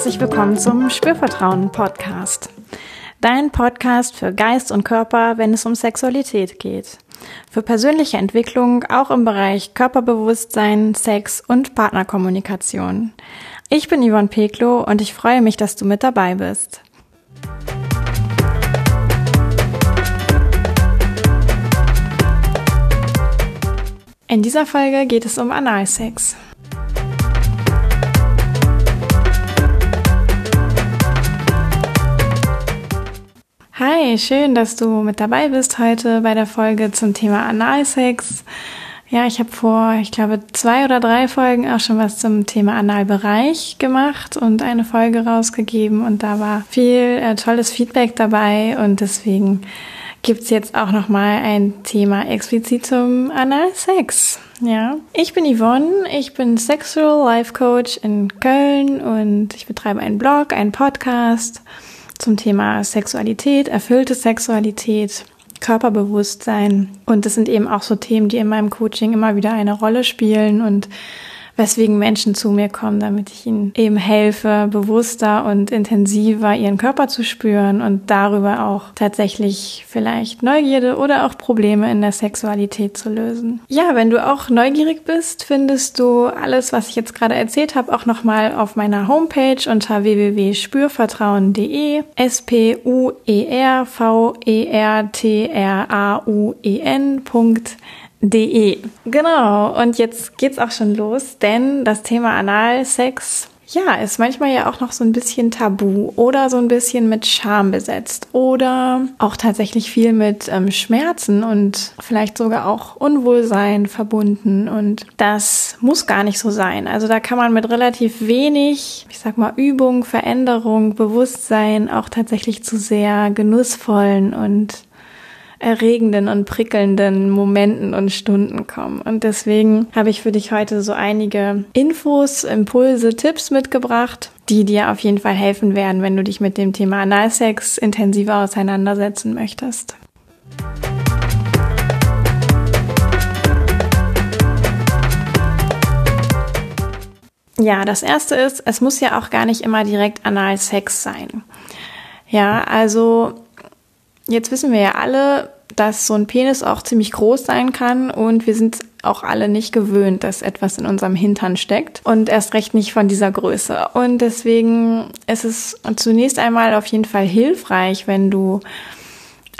herzlich willkommen zum Spürvertrauen Podcast. Dein Podcast für Geist und Körper, wenn es um Sexualität geht. Für persönliche Entwicklung auch im Bereich Körperbewusstsein, Sex und Partnerkommunikation. Ich bin Yvonne Peklo und ich freue mich, dass du mit dabei bist. In dieser Folge geht es um Analsex. Hi, schön, dass du mit dabei bist heute bei der Folge zum Thema Analsex. Ja, ich habe vor, ich glaube, zwei oder drei Folgen auch schon was zum Thema Analbereich gemacht und eine Folge rausgegeben und da war viel äh, tolles Feedback dabei und deswegen gibt's jetzt auch nochmal ein Thema explizit zum Analsex. Ja, ich bin Yvonne, ich bin Sexual Life Coach in Köln und ich betreibe einen Blog, einen Podcast zum Thema Sexualität, erfüllte Sexualität, Körperbewusstsein. Und das sind eben auch so Themen, die in meinem Coaching immer wieder eine Rolle spielen und weswegen Menschen zu mir kommen, damit ich ihnen eben helfe, bewusster und intensiver ihren Körper zu spüren und darüber auch tatsächlich vielleicht Neugierde oder auch Probleme in der Sexualität zu lösen. Ja, wenn du auch neugierig bist, findest du alles, was ich jetzt gerade erzählt habe, auch nochmal auf meiner Homepage unter www.spürvertrauen.de s p u e r v e r t r a u e n.de De. Genau, und jetzt geht's auch schon los, denn das Thema Analsex, ja, ist manchmal ja auch noch so ein bisschen tabu oder so ein bisschen mit Scham besetzt oder auch tatsächlich viel mit ähm, Schmerzen und vielleicht sogar auch Unwohlsein verbunden und das muss gar nicht so sein. Also da kann man mit relativ wenig, ich sag mal, Übung, Veränderung, Bewusstsein auch tatsächlich zu sehr genussvollen und erregenden und prickelnden Momenten und Stunden kommen. Und deswegen habe ich für dich heute so einige Infos, Impulse, Tipps mitgebracht, die dir auf jeden Fall helfen werden, wenn du dich mit dem Thema Analsex intensiver auseinandersetzen möchtest. Ja, das erste ist, es muss ja auch gar nicht immer direkt Analsex sein. Ja, also Jetzt wissen wir ja alle, dass so ein Penis auch ziemlich groß sein kann und wir sind auch alle nicht gewöhnt, dass etwas in unserem Hintern steckt und erst recht nicht von dieser Größe. Und deswegen ist es zunächst einmal auf jeden Fall hilfreich, wenn du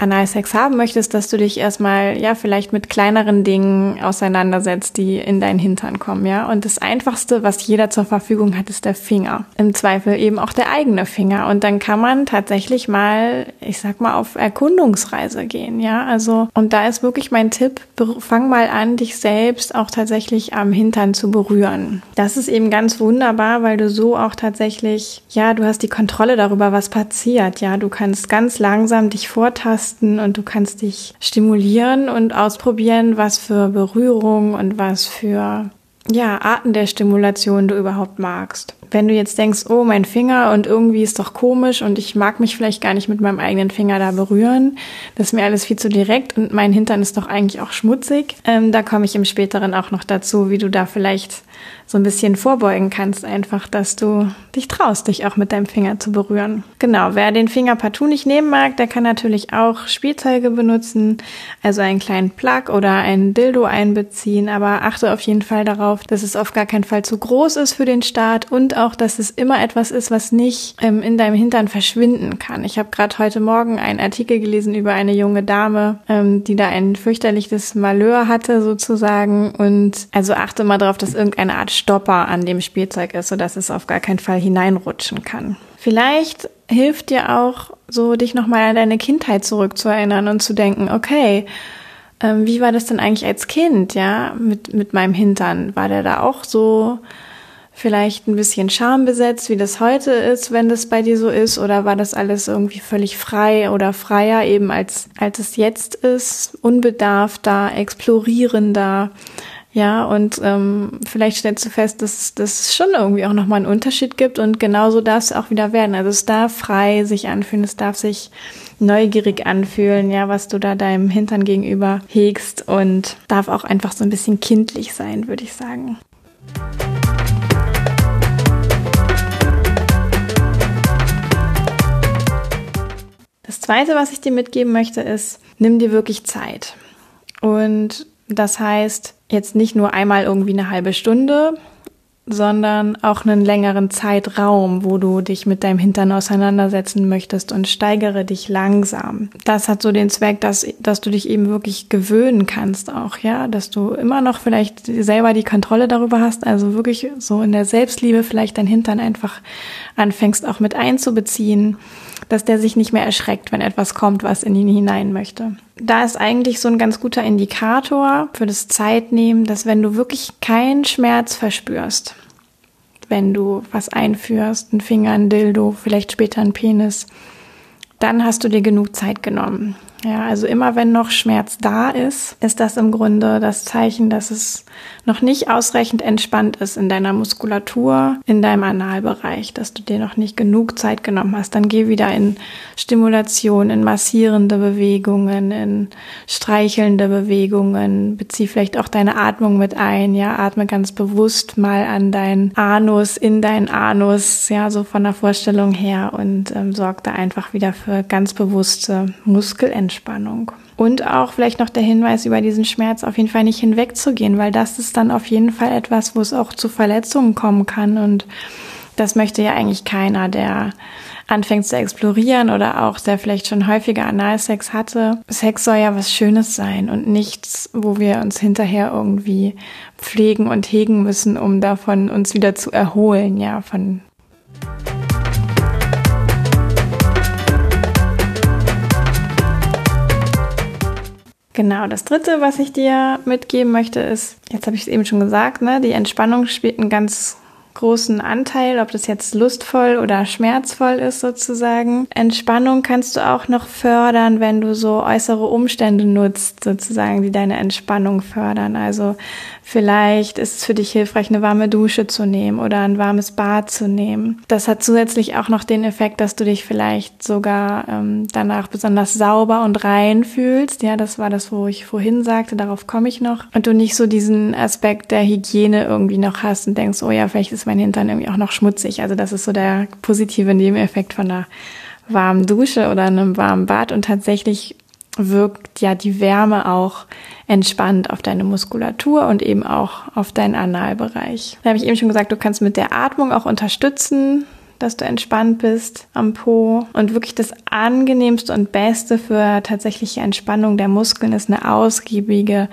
Analsex haben möchtest, dass du dich erstmal, ja, vielleicht mit kleineren Dingen auseinandersetzt, die in deinen Hintern kommen, ja. Und das einfachste, was jeder zur Verfügung hat, ist der Finger. Im Zweifel eben auch der eigene Finger. Und dann kann man tatsächlich mal, ich sag mal, auf Erkundungsreise gehen, ja. Also, und da ist wirklich mein Tipp, fang mal an, dich selbst auch tatsächlich am Hintern zu berühren. Das ist eben ganz wunderbar, weil du so auch tatsächlich, ja, du hast die Kontrolle darüber, was passiert, ja. Du kannst ganz langsam dich vortasten tasten und du kannst dich stimulieren und ausprobieren, was für Berührung und was für ja, Arten der Stimulation du überhaupt magst. Wenn du jetzt denkst, oh, mein Finger und irgendwie ist doch komisch und ich mag mich vielleicht gar nicht mit meinem eigenen Finger da berühren, das ist mir alles viel zu direkt und mein Hintern ist doch eigentlich auch schmutzig, ähm, da komme ich im späteren auch noch dazu, wie du da vielleicht so ein bisschen vorbeugen kannst, einfach, dass du dich traust, dich auch mit deinem Finger zu berühren. Genau, wer den Finger partout nicht nehmen mag, der kann natürlich auch Spielzeuge benutzen, also einen kleinen Plug oder ein Dildo einbeziehen, aber achte auf jeden Fall darauf, dass es auf gar keinen Fall zu groß ist für den Start und auch, dass es immer etwas ist, was nicht ähm, in deinem Hintern verschwinden kann. Ich habe gerade heute Morgen einen Artikel gelesen über eine junge Dame, ähm, die da ein fürchterliches Malheur hatte sozusagen und also achte mal darauf, dass irgendeine Art Stopper an dem Spielzeug ist, sodass es auf gar keinen Fall hineinrutschen kann. Vielleicht hilft dir auch so, dich nochmal an deine Kindheit zurückzuerinnern und zu denken, okay, ähm, wie war das denn eigentlich als Kind, ja, mit, mit meinem Hintern? War der da auch so vielleicht ein bisschen schambesetzt, wie das heute ist, wenn das bei dir so ist? Oder war das alles irgendwie völlig frei oder freier eben als, als es jetzt ist? Unbedarfter, explorierender? Ja, und ähm, vielleicht stellst du fest, dass, dass es schon irgendwie auch nochmal einen Unterschied gibt und genauso darf es auch wieder werden. Also es darf frei sich anfühlen, es darf sich neugierig anfühlen, ja, was du da deinem Hintern gegenüber hegst und darf auch einfach so ein bisschen kindlich sein, würde ich sagen. Zweite, was ich dir mitgeben möchte, ist, nimm dir wirklich Zeit. Und das heißt, jetzt nicht nur einmal irgendwie eine halbe Stunde, sondern auch einen längeren Zeitraum, wo du dich mit deinem Hintern auseinandersetzen möchtest und steigere dich langsam. Das hat so den Zweck, dass, dass du dich eben wirklich gewöhnen kannst auch, ja, dass du immer noch vielleicht selber die Kontrolle darüber hast, also wirklich so in der Selbstliebe vielleicht dein Hintern einfach anfängst auch mit einzubeziehen, dass der sich nicht mehr erschreckt, wenn etwas kommt, was in ihn hinein möchte. Da ist eigentlich so ein ganz guter Indikator für das Zeitnehmen, dass wenn du wirklich keinen Schmerz verspürst, wenn du was einführst, ein Finger, ein Dildo, vielleicht später ein Penis, dann hast du dir genug Zeit genommen. Ja, also immer wenn noch Schmerz da ist, ist das im Grunde das Zeichen, dass es noch nicht ausreichend entspannt ist in deiner Muskulatur, in deinem Analbereich, dass du dir noch nicht genug Zeit genommen hast. Dann geh wieder in Stimulation, in massierende Bewegungen, in streichelnde Bewegungen, bezieh vielleicht auch deine Atmung mit ein. Ja, atme ganz bewusst mal an deinen Anus, in deinen Anus, ja, so von der Vorstellung her und ähm, sorg da einfach wieder für ganz bewusste Muskelentspannung. Entspannung. Und auch vielleicht noch der Hinweis, über diesen Schmerz auf jeden Fall nicht hinwegzugehen, weil das ist dann auf jeden Fall etwas, wo es auch zu Verletzungen kommen kann. Und das möchte ja eigentlich keiner, der anfängt zu explorieren oder auch der vielleicht schon häufiger Analsex hatte. Sex soll ja was Schönes sein und nichts, wo wir uns hinterher irgendwie pflegen und hegen müssen, um davon uns wieder zu erholen, ja, von Genau, das dritte, was ich dir mitgeben möchte, ist, jetzt habe ich es eben schon gesagt, ne, die Entspannung spielt einen ganz großen Anteil, ob das jetzt lustvoll oder schmerzvoll ist sozusagen. Entspannung kannst du auch noch fördern, wenn du so äußere Umstände nutzt, sozusagen, die deine Entspannung fördern. Also vielleicht ist es für dich hilfreich, eine warme Dusche zu nehmen oder ein warmes Bad zu nehmen. Das hat zusätzlich auch noch den Effekt, dass du dich vielleicht sogar ähm, danach besonders sauber und rein fühlst. Ja, das war das, wo ich vorhin sagte, darauf komme ich noch. Und du nicht so diesen Aspekt der Hygiene irgendwie noch hast und denkst, oh ja, vielleicht ist mein Hintern irgendwie auch noch schmutzig. Also das ist so der positive Nebeneffekt von einer warmen Dusche oder einem warmen Bad und tatsächlich wirkt ja die Wärme auch entspannt auf deine Muskulatur und eben auch auf deinen Analbereich. Da habe ich eben schon gesagt, du kannst mit der Atmung auch unterstützen, dass du entspannt bist am Po. Und wirklich das angenehmste und beste für tatsächliche Entspannung der Muskeln ist eine ausgiebige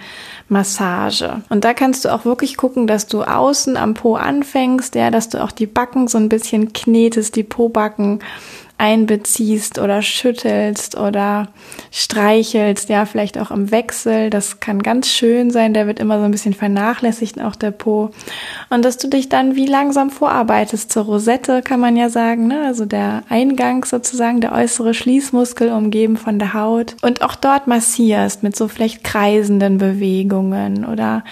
Massage. Und da kannst du auch wirklich gucken, dass du außen am Po anfängst, ja, dass du auch die Backen so ein bisschen knetest, die Po-Backen einbeziehst oder schüttelst oder streichelst, ja, vielleicht auch im Wechsel. Das kann ganz schön sein. Der wird immer so ein bisschen vernachlässigt, auch der Po. Und dass du dich dann wie langsam vorarbeitest zur Rosette, kann man ja sagen, ne? Also der Eingang sozusagen, der äußere Schließmuskel umgeben von der Haut und auch dort massierst mit so vielleicht kreisenden Bewegungen oder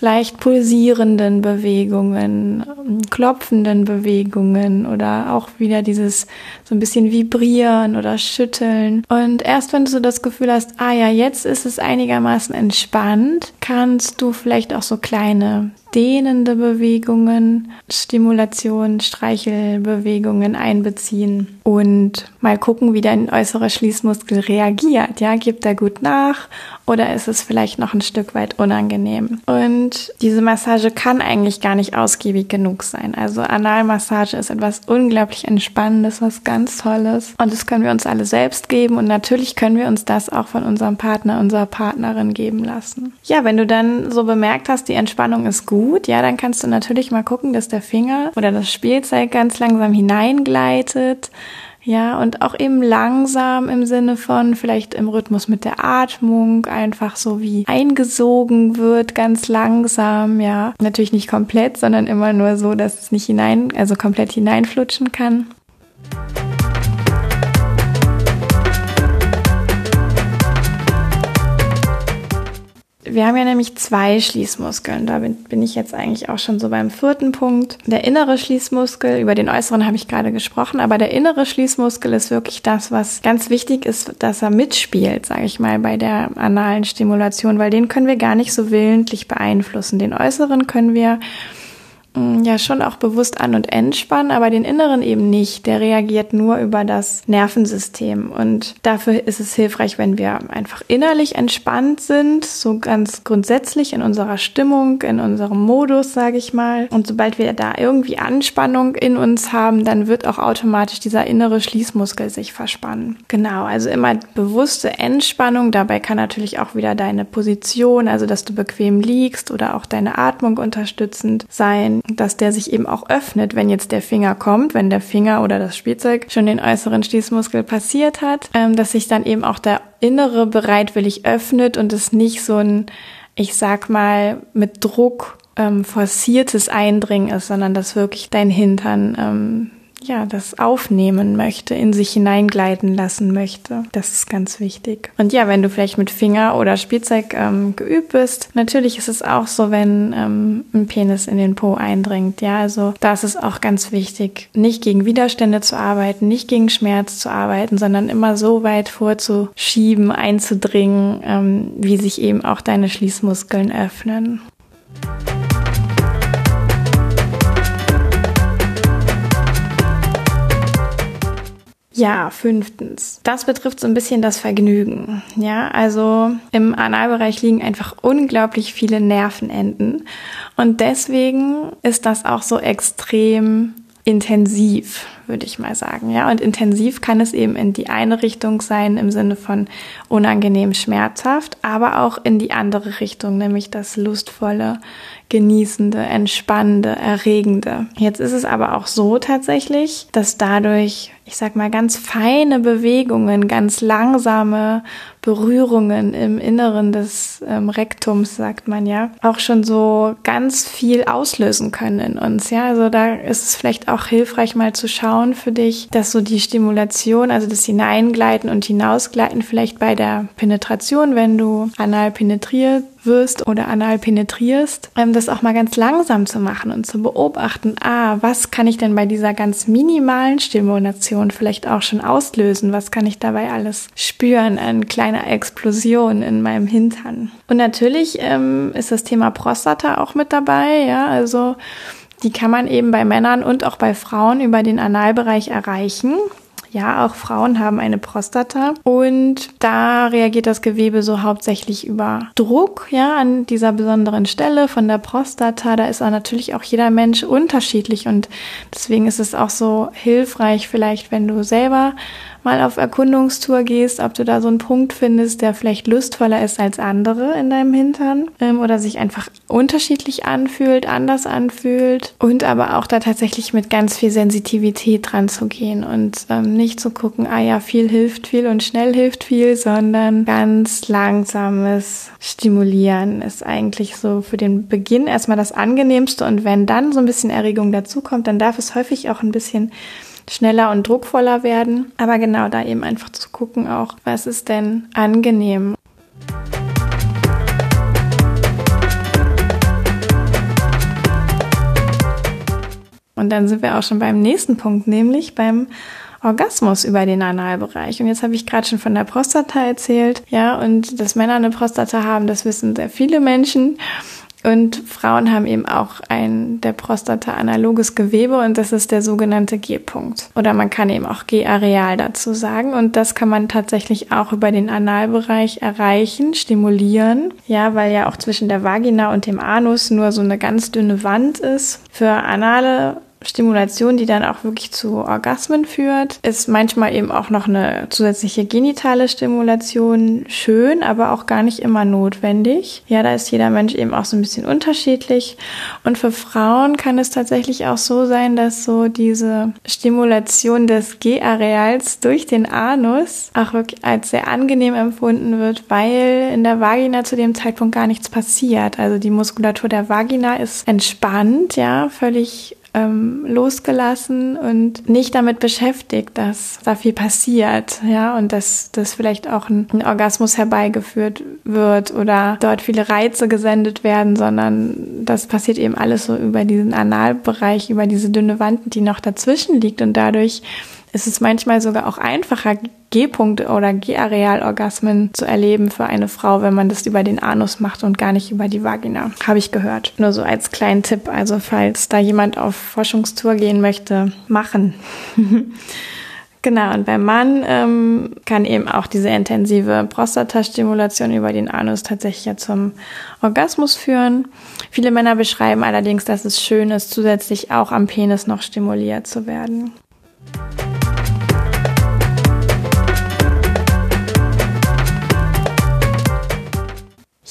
leicht pulsierenden Bewegungen, klopfenden Bewegungen oder auch wieder dieses so ein bisschen vibrieren oder schütteln. Und erst wenn du so das Gefühl hast, ah ja, jetzt ist es einigermaßen entspannt, kannst du vielleicht auch so kleine dehnende Bewegungen, Stimulation, Streichelbewegungen einbeziehen und mal gucken, wie dein äußerer Schließmuskel reagiert. Ja, gibt er gut nach oder ist es vielleicht noch ein Stück weit unangenehm? Und diese Massage kann eigentlich gar nicht ausgiebig genug sein. Also Analmassage ist etwas unglaublich Entspannendes, was ganz Tolles. Und das können wir uns alle selbst geben. Und natürlich können wir uns das auch von unserem Partner, unserer Partnerin geben lassen. Ja, wenn du dann so bemerkt hast, die Entspannung ist gut, ja, dann kannst du natürlich mal gucken, dass der Finger oder das Spielzeug ganz langsam hineingleitet ja, und auch eben langsam im Sinne von vielleicht im Rhythmus mit der Atmung einfach so wie eingesogen wird, ganz langsam, ja. Natürlich nicht komplett, sondern immer nur so, dass es nicht hinein, also komplett hineinflutschen kann. Wir haben ja nämlich zwei Schließmuskeln. Da bin, bin, ich jetzt eigentlich auch schon so beim vierten Punkt. Der innere Schließmuskel, über den äußeren habe ich gerade gesprochen, aber der innere Schließmuskel ist wirklich das, was ganz wichtig ist, dass er mitspielt, sage ich mal, bei der analen Stimulation, weil den können wir gar nicht so willentlich beeinflussen. Den äußeren können wir ja schon auch bewusst an und entspannen, aber den inneren eben nicht. Der reagiert nur über das Nervensystem. Und dafür ist es hilfreich, wenn wir einfach innerlich entspannt sind, so ganz grundsätzlich in unserer Stimmung, in unserem Modus, sage ich mal. Und sobald wir da irgendwie Anspannung in uns haben, dann wird auch automatisch dieser innere Schließmuskel sich verspannen. Genau, also immer bewusste Entspannung. Dabei kann natürlich auch wieder deine Position, also dass du bequem liegst oder auch deine Atmung unterstützend sein, dass der sich eben auch öffnet, wenn jetzt der Finger kommt, wenn der Finger oder das Spielzeug schon den äußeren Schließmuskel passiert hat, ähm, dass sich dann eben auch der innere bereitwillig öffnet und es nicht so ein, ich sag mal, mit Druck ähm, forciertes Eindringen ist, sondern dass wirklich dein Hintern ähm, ja, das aufnehmen möchte, in sich hineingleiten lassen möchte. Das ist ganz wichtig. Und ja, wenn du vielleicht mit Finger oder Spielzeug ähm, geübt bist, natürlich ist es auch so, wenn ähm, ein Penis in den Po eindringt. Ja, also da ist es auch ganz wichtig, nicht gegen Widerstände zu arbeiten, nicht gegen Schmerz zu arbeiten, sondern immer so weit vorzuschieben, einzudringen, ähm, wie sich eben auch deine Schließmuskeln öffnen. Ja, fünftens. Das betrifft so ein bisschen das Vergnügen. Ja, also im Analbereich liegen einfach unglaublich viele Nervenenden. Und deswegen ist das auch so extrem intensiv, würde ich mal sagen. Ja, und intensiv kann es eben in die eine Richtung sein im Sinne von unangenehm schmerzhaft, aber auch in die andere Richtung, nämlich das lustvolle, genießende, entspannende, erregende. Jetzt ist es aber auch so tatsächlich, dass dadurch ich sag mal, ganz feine Bewegungen, ganz langsame Berührungen im Inneren des ähm, Rektums, sagt man ja, auch schon so ganz viel auslösen können in uns. Ja, also da ist es vielleicht auch hilfreich, mal zu schauen für dich, dass so die Stimulation, also das Hineingleiten und Hinausgleiten vielleicht bei der Penetration, wenn du anal penetriert wirst oder anal penetrierst, ähm, das auch mal ganz langsam zu machen und zu beobachten, ah, was kann ich denn bei dieser ganz minimalen Stimulation vielleicht auch schon auslösen? Was kann ich dabei alles spüren an kleiner Explosion in meinem Hintern? Und natürlich ähm, ist das Thema Prostata auch mit dabei, ja, also die kann man eben bei Männern und auch bei Frauen über den Analbereich erreichen. Ja, auch Frauen haben eine Prostata und da reagiert das Gewebe so hauptsächlich über Druck, ja, an dieser besonderen Stelle von der Prostata. Da ist auch natürlich auch jeder Mensch unterschiedlich und deswegen ist es auch so hilfreich, vielleicht, wenn du selber mal auf Erkundungstour gehst, ob du da so einen Punkt findest, der vielleicht lustvoller ist als andere in deinem Hintern ähm, oder sich einfach unterschiedlich anfühlt, anders anfühlt und aber auch da tatsächlich mit ganz viel Sensitivität dran zu gehen und ähm, nicht zu gucken, ah ja, viel hilft viel und schnell hilft viel, sondern ganz langsames Stimulieren ist eigentlich so für den Beginn erstmal das angenehmste und wenn dann so ein bisschen Erregung dazukommt, dann darf es häufig auch ein bisschen schneller und druckvoller werden. Aber genau da eben einfach zu gucken auch, was ist denn angenehm. Und dann sind wir auch schon beim nächsten Punkt, nämlich beim Orgasmus über den Analbereich. Und jetzt habe ich gerade schon von der Prostata erzählt, ja, und dass Männer eine Prostata haben, das wissen sehr viele Menschen. Und Frauen haben eben auch ein der Prostata analoges Gewebe und das ist der sogenannte G-Punkt. Oder man kann eben auch G-Areal dazu sagen. Und das kann man tatsächlich auch über den Analbereich erreichen, stimulieren. Ja, weil ja auch zwischen der Vagina und dem Anus nur so eine ganz dünne Wand ist. Für anale Stimulation, die dann auch wirklich zu Orgasmen führt, ist manchmal eben auch noch eine zusätzliche genitale Stimulation schön, aber auch gar nicht immer notwendig. Ja, da ist jeder Mensch eben auch so ein bisschen unterschiedlich. Und für Frauen kann es tatsächlich auch so sein, dass so diese Stimulation des G-Areals durch den Anus auch wirklich als sehr angenehm empfunden wird, weil in der Vagina zu dem Zeitpunkt gar nichts passiert. Also die Muskulatur der Vagina ist entspannt, ja, völlig ähm, losgelassen und nicht damit beschäftigt, dass da viel passiert, ja, und dass das vielleicht auch ein, ein Orgasmus herbeigeführt wird oder dort viele Reize gesendet werden, sondern das passiert eben alles so über diesen Analbereich, über diese dünne Wand, die noch dazwischen liegt und dadurch ist es manchmal sogar auch einfacher, G-Punkte oder G-Areal-Orgasmen zu erleben für eine Frau, wenn man das über den Anus macht und gar nicht über die Vagina. Habe ich gehört. Nur so als kleinen Tipp. Also falls da jemand auf Forschungstour gehen möchte, machen. Genau, und beim Mann ähm, kann eben auch diese intensive Prostatastimulation über den Anus tatsächlich ja zum Orgasmus führen. Viele Männer beschreiben allerdings, dass es schön ist, zusätzlich auch am Penis noch stimuliert zu werden.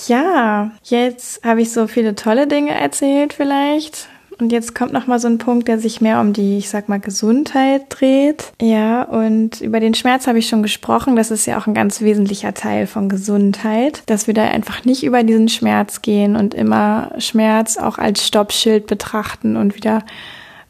Ja, jetzt habe ich so viele tolle Dinge erzählt vielleicht. Und jetzt kommt noch mal so ein Punkt, der sich mehr um die, ich sag mal, Gesundheit dreht. Ja, und über den Schmerz habe ich schon gesprochen. Das ist ja auch ein ganz wesentlicher Teil von Gesundheit, dass wir da einfach nicht über diesen Schmerz gehen und immer Schmerz auch als Stoppschild betrachten und wieder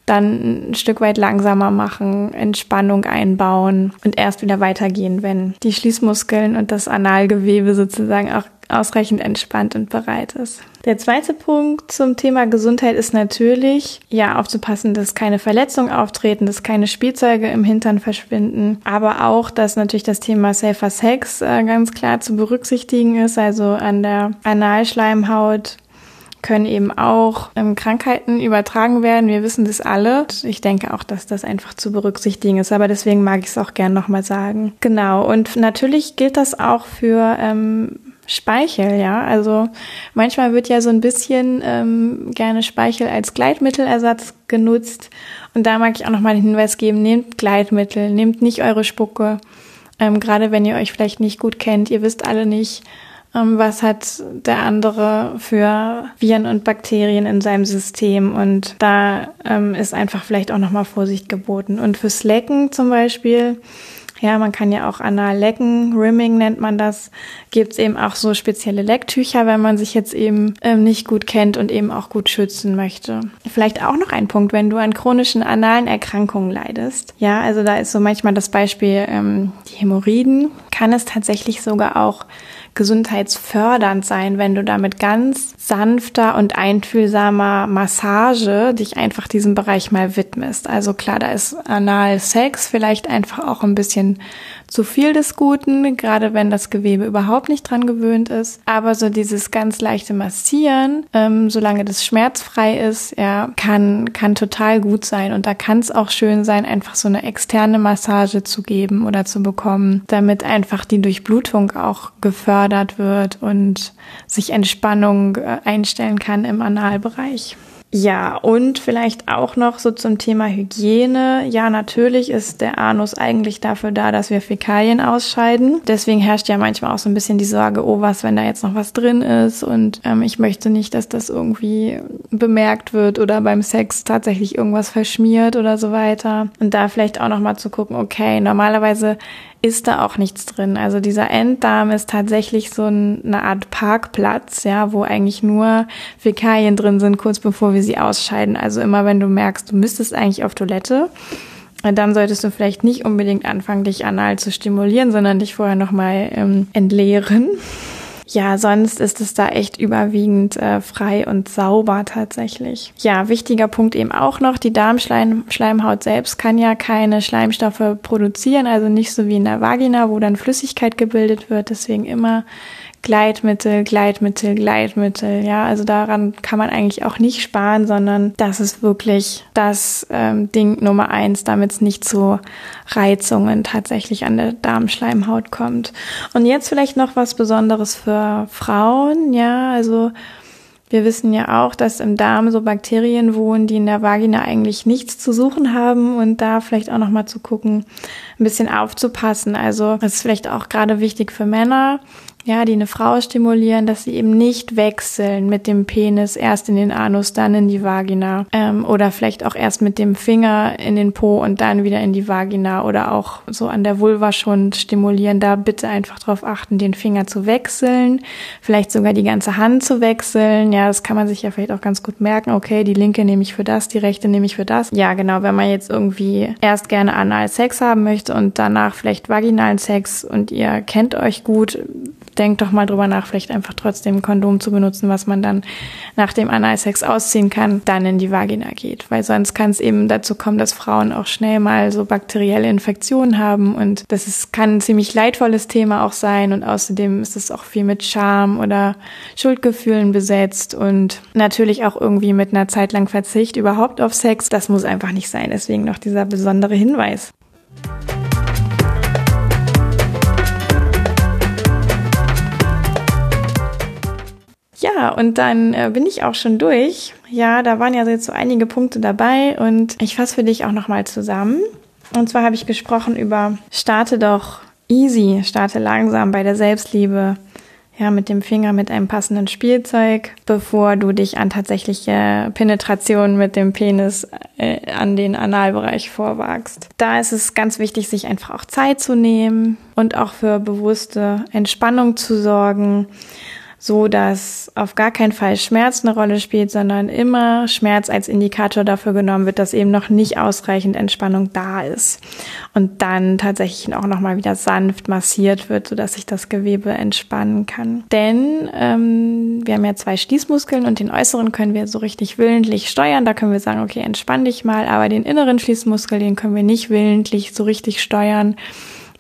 dann ein Stück weit langsamer machen, Entspannung einbauen und erst wieder weitergehen, wenn die Schließmuskeln und das Analgewebe sozusagen auch ausreichend entspannt und bereit ist. Der zweite Punkt zum Thema Gesundheit ist natürlich, ja, aufzupassen, dass keine Verletzungen auftreten, dass keine Spielzeuge im Hintern verschwinden, aber auch, dass natürlich das Thema Safer Sex äh, ganz klar zu berücksichtigen ist, also an der Analschleimhaut können eben auch ähm, Krankheiten übertragen werden. Wir wissen das alle. Ich denke auch, dass das einfach zu berücksichtigen ist. Aber deswegen mag ich es auch gern nochmal sagen. Genau. Und natürlich gilt das auch für ähm, Speichel, ja. Also manchmal wird ja so ein bisschen ähm, gerne Speichel als Gleitmittelersatz genutzt. Und da mag ich auch nochmal den Hinweis geben, nehmt Gleitmittel, nehmt nicht eure Spucke. Ähm, Gerade wenn ihr euch vielleicht nicht gut kennt, ihr wisst alle nicht, ähm, was hat der andere für Viren und Bakterien in seinem System. Und da ähm, ist einfach vielleicht auch nochmal Vorsicht geboten. Und fürs Lecken zum Beispiel, ja, man kann ja auch anal lecken, Rimming nennt man das. Gibt es eben auch so spezielle Lecktücher, wenn man sich jetzt eben ähm, nicht gut kennt und eben auch gut schützen möchte. Vielleicht auch noch ein Punkt, wenn du an chronischen analen Erkrankungen leidest. Ja, also da ist so manchmal das Beispiel ähm, die Hämorrhoiden. Kann es tatsächlich sogar auch gesundheitsfördernd sein, wenn du damit ganz sanfter und einfühlsamer Massage dich einfach diesem Bereich mal widmest. Also klar, da ist Analsex vielleicht einfach auch ein bisschen zu viel des Guten, gerade wenn das Gewebe überhaupt nicht dran gewöhnt ist. Aber so dieses ganz leichte Massieren, ähm, solange das schmerzfrei ist, ja, kann, kann total gut sein. Und da kann es auch schön sein, einfach so eine externe Massage zu geben oder zu bekommen, damit einfach die Durchblutung auch gefördert wird und sich Entspannung äh, einstellen kann im Analbereich. Ja, und vielleicht auch noch so zum Thema Hygiene. Ja, natürlich ist der Anus eigentlich dafür da, dass wir Fäkalien ausscheiden. Deswegen herrscht ja manchmal auch so ein bisschen die Sorge, oh, was, wenn da jetzt noch was drin ist und ähm, ich möchte nicht, dass das irgendwie bemerkt wird oder beim Sex tatsächlich irgendwas verschmiert oder so weiter. Und da vielleicht auch noch mal zu gucken, okay, normalerweise ist da auch nichts drin. Also dieser Enddarm ist tatsächlich so eine Art Parkplatz, ja, wo eigentlich nur Fäkalien drin sind, kurz bevor wir sie ausscheiden. Also immer wenn du merkst, du müsstest eigentlich auf Toilette, dann solltest du vielleicht nicht unbedingt anfangen, dich anal zu stimulieren, sondern dich vorher nochmal ähm, entleeren. Ja, sonst ist es da echt überwiegend äh, frei und sauber tatsächlich. Ja, wichtiger Punkt eben auch noch, die Darmschleimhaut selbst kann ja keine Schleimstoffe produzieren, also nicht so wie in der Vagina, wo dann Flüssigkeit gebildet wird. Deswegen immer Gleitmittel, Gleitmittel, Gleitmittel. Ja, also daran kann man eigentlich auch nicht sparen, sondern das ist wirklich das ähm, Ding Nummer eins, damit es nicht zu Reizungen tatsächlich an der Darmschleimhaut kommt. Und jetzt vielleicht noch was Besonderes für Frauen. Ja, also wir wissen ja auch, dass im Darm so Bakterien wohnen, die in der Vagina eigentlich nichts zu suchen haben und da vielleicht auch noch mal zu gucken, ein bisschen aufzupassen. Also das ist vielleicht auch gerade wichtig für Männer ja, die eine Frau stimulieren, dass sie eben nicht wechseln mit dem Penis erst in den Anus, dann in die Vagina ähm, oder vielleicht auch erst mit dem Finger in den Po und dann wieder in die Vagina oder auch so an der Vulva schon stimulieren. Da bitte einfach darauf achten, den Finger zu wechseln, vielleicht sogar die ganze Hand zu wechseln. Ja, das kann man sich ja vielleicht auch ganz gut merken. Okay, die linke nehme ich für das, die rechte nehme ich für das. Ja, genau, wenn man jetzt irgendwie erst gerne anal Sex haben möchte und danach vielleicht vaginalen Sex und ihr kennt euch gut, denk doch mal drüber nach, vielleicht einfach trotzdem ein Kondom zu benutzen, was man dann nach dem Analsex ausziehen kann, dann in die Vagina geht. Weil sonst kann es eben dazu kommen, dass Frauen auch schnell mal so bakterielle Infektionen haben und das ist, kann ein ziemlich leidvolles Thema auch sein und außerdem ist es auch viel mit Scham oder Schuldgefühlen besetzt und natürlich auch irgendwie mit einer Zeit lang Verzicht überhaupt auf Sex. Das muss einfach nicht sein. Deswegen noch dieser besondere Hinweis. Ja, und dann äh, bin ich auch schon durch. Ja, da waren ja jetzt so einige Punkte dabei und ich fasse für dich auch nochmal zusammen. Und zwar habe ich gesprochen über starte doch easy, starte langsam bei der Selbstliebe. Ja, mit dem Finger mit einem passenden Spielzeug, bevor du dich an tatsächliche Penetration mit dem Penis äh, an den Analbereich vorwagst. Da ist es ganz wichtig, sich einfach auch Zeit zu nehmen und auch für bewusste Entspannung zu sorgen so dass auf gar keinen Fall Schmerz eine Rolle spielt, sondern immer Schmerz als Indikator dafür genommen wird, dass eben noch nicht ausreichend Entspannung da ist und dann tatsächlich auch noch mal wieder sanft massiert wird, so dass sich das Gewebe entspannen kann. Denn ähm, wir haben ja zwei Schließmuskeln und den äußeren können wir so richtig willentlich steuern. Da können wir sagen, okay, entspann dich mal, aber den inneren Schließmuskel, den können wir nicht willentlich so richtig steuern.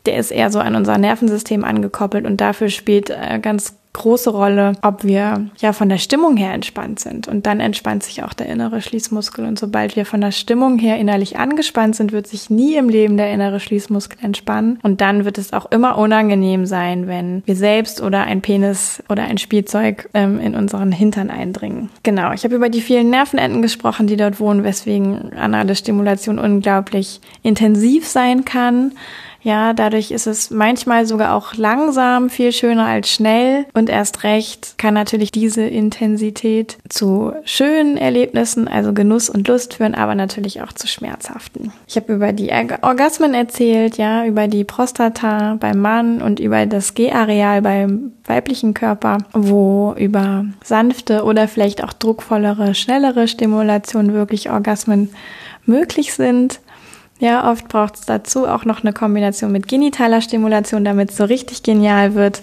Der ist eher so an unser Nervensystem angekoppelt und dafür spielt äh, ganz große Rolle, ob wir ja von der Stimmung her entspannt sind. Und dann entspannt sich auch der innere Schließmuskel. Und sobald wir von der Stimmung her innerlich angespannt sind, wird sich nie im Leben der innere Schließmuskel entspannen. Und dann wird es auch immer unangenehm sein, wenn wir selbst oder ein Penis oder ein Spielzeug ähm, in unseren Hintern eindringen. Genau, ich habe über die vielen Nervenenden gesprochen, die dort wohnen, weswegen anale Stimulation unglaublich intensiv sein kann. Ja, dadurch ist es manchmal sogar auch langsam viel schöner als schnell und erst recht kann natürlich diese Intensität zu schönen Erlebnissen, also Genuss und Lust führen, aber natürlich auch zu schmerzhaften. Ich habe über die Orgasmen erzählt, ja, über die Prostata beim Mann und über das G-Areal beim weiblichen Körper, wo über sanfte oder vielleicht auch druckvollere, schnellere Stimulation wirklich Orgasmen möglich sind. Ja, oft braucht es dazu auch noch eine Kombination mit genitaler Stimulation, damit es so richtig genial wird.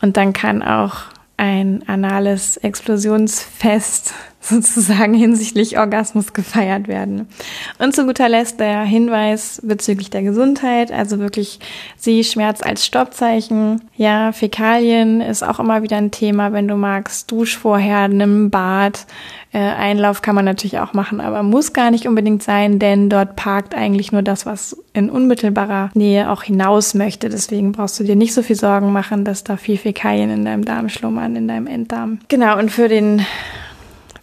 Und dann kann auch ein anales Explosionsfest sozusagen hinsichtlich Orgasmus gefeiert werden. Und zu guter Letzt der Hinweis bezüglich der Gesundheit, also wirklich sieh Schmerz als Stoppzeichen. Ja, Fäkalien ist auch immer wieder ein Thema, wenn du magst. Dusch vorher, nimm Bad, äh, Einlauf kann man natürlich auch machen, aber muss gar nicht unbedingt sein, denn dort parkt eigentlich nur das, was in unmittelbarer Nähe auch hinaus möchte. Deswegen brauchst du dir nicht so viel Sorgen machen, dass da viel Fäkalien in deinem Darm schlummern, in deinem Enddarm. Genau, und für den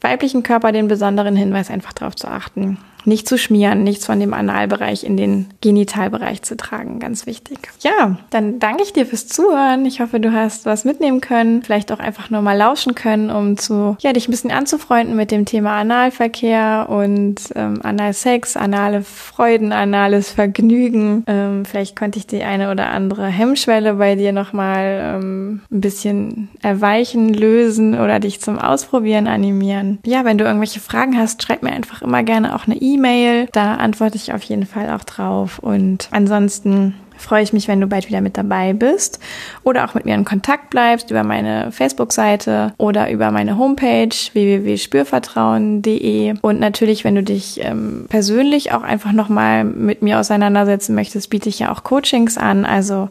weiblichen Körper den besonderen Hinweis, einfach darauf zu achten, nicht zu schmieren, nichts von dem Analbereich in den Genitalbereich zu tragen. Ganz wichtig. Ja, dann danke ich dir fürs Zuhören. Ich hoffe, du hast was mitnehmen können, vielleicht auch einfach nur mal lauschen können, um zu, ja, dich ein bisschen anzufreunden mit dem Thema Analverkehr und ähm, Analsex, anale Freuden, anales Vergnügen. Ähm, vielleicht konnte ich die eine oder andere Hemmschwelle bei dir nochmal ähm, ein bisschen erweichen, lösen oder dich zum Ausprobieren animieren. Ja, wenn du irgendwelche Fragen hast, schreib mir einfach immer gerne auch eine E-Mail E-Mail. Da antworte ich auf jeden Fall auch drauf. Und ansonsten freue ich mich, wenn du bald wieder mit dabei bist oder auch mit mir in Kontakt bleibst über meine Facebook-Seite oder über meine Homepage www.spürvertrauen.de und natürlich, wenn du dich ähm, persönlich auch einfach nochmal mit mir auseinandersetzen möchtest, biete ich ja auch Coachings an, also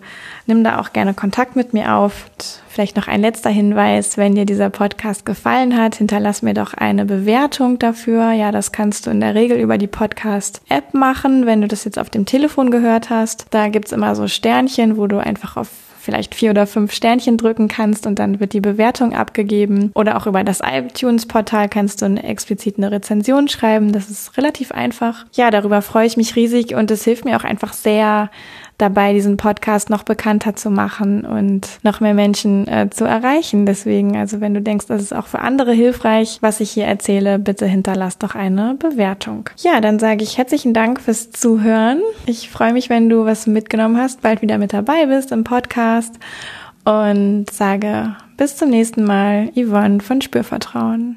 nimm da auch gerne Kontakt mit mir auf. Vielleicht noch ein letzter Hinweis, wenn dir dieser Podcast gefallen hat, hinterlass mir doch eine Bewertung dafür. Ja, das kannst du in der Regel über die Podcast-App machen, wenn du das jetzt auf dem Telefon gehört hast. Da gibt's immer so Sternchen, wo du einfach auf vielleicht vier oder fünf Sternchen drücken kannst und dann wird die Bewertung abgegeben. Oder auch über das iTunes-Portal kannst du eine, explizit eine Rezension schreiben. Das ist relativ einfach. Ja, darüber freue ich mich riesig und es hilft mir auch einfach sehr, dabei, diesen Podcast noch bekannter zu machen und noch mehr Menschen äh, zu erreichen. Deswegen, also wenn du denkst, das ist auch für andere hilfreich, was ich hier erzähle, bitte hinterlass doch eine Bewertung. Ja, dann sage ich herzlichen Dank fürs Zuhören. Ich freue mich, wenn du was mitgenommen hast, bald wieder mit dabei bist im Podcast und sage bis zum nächsten Mal, Yvonne von Spürvertrauen.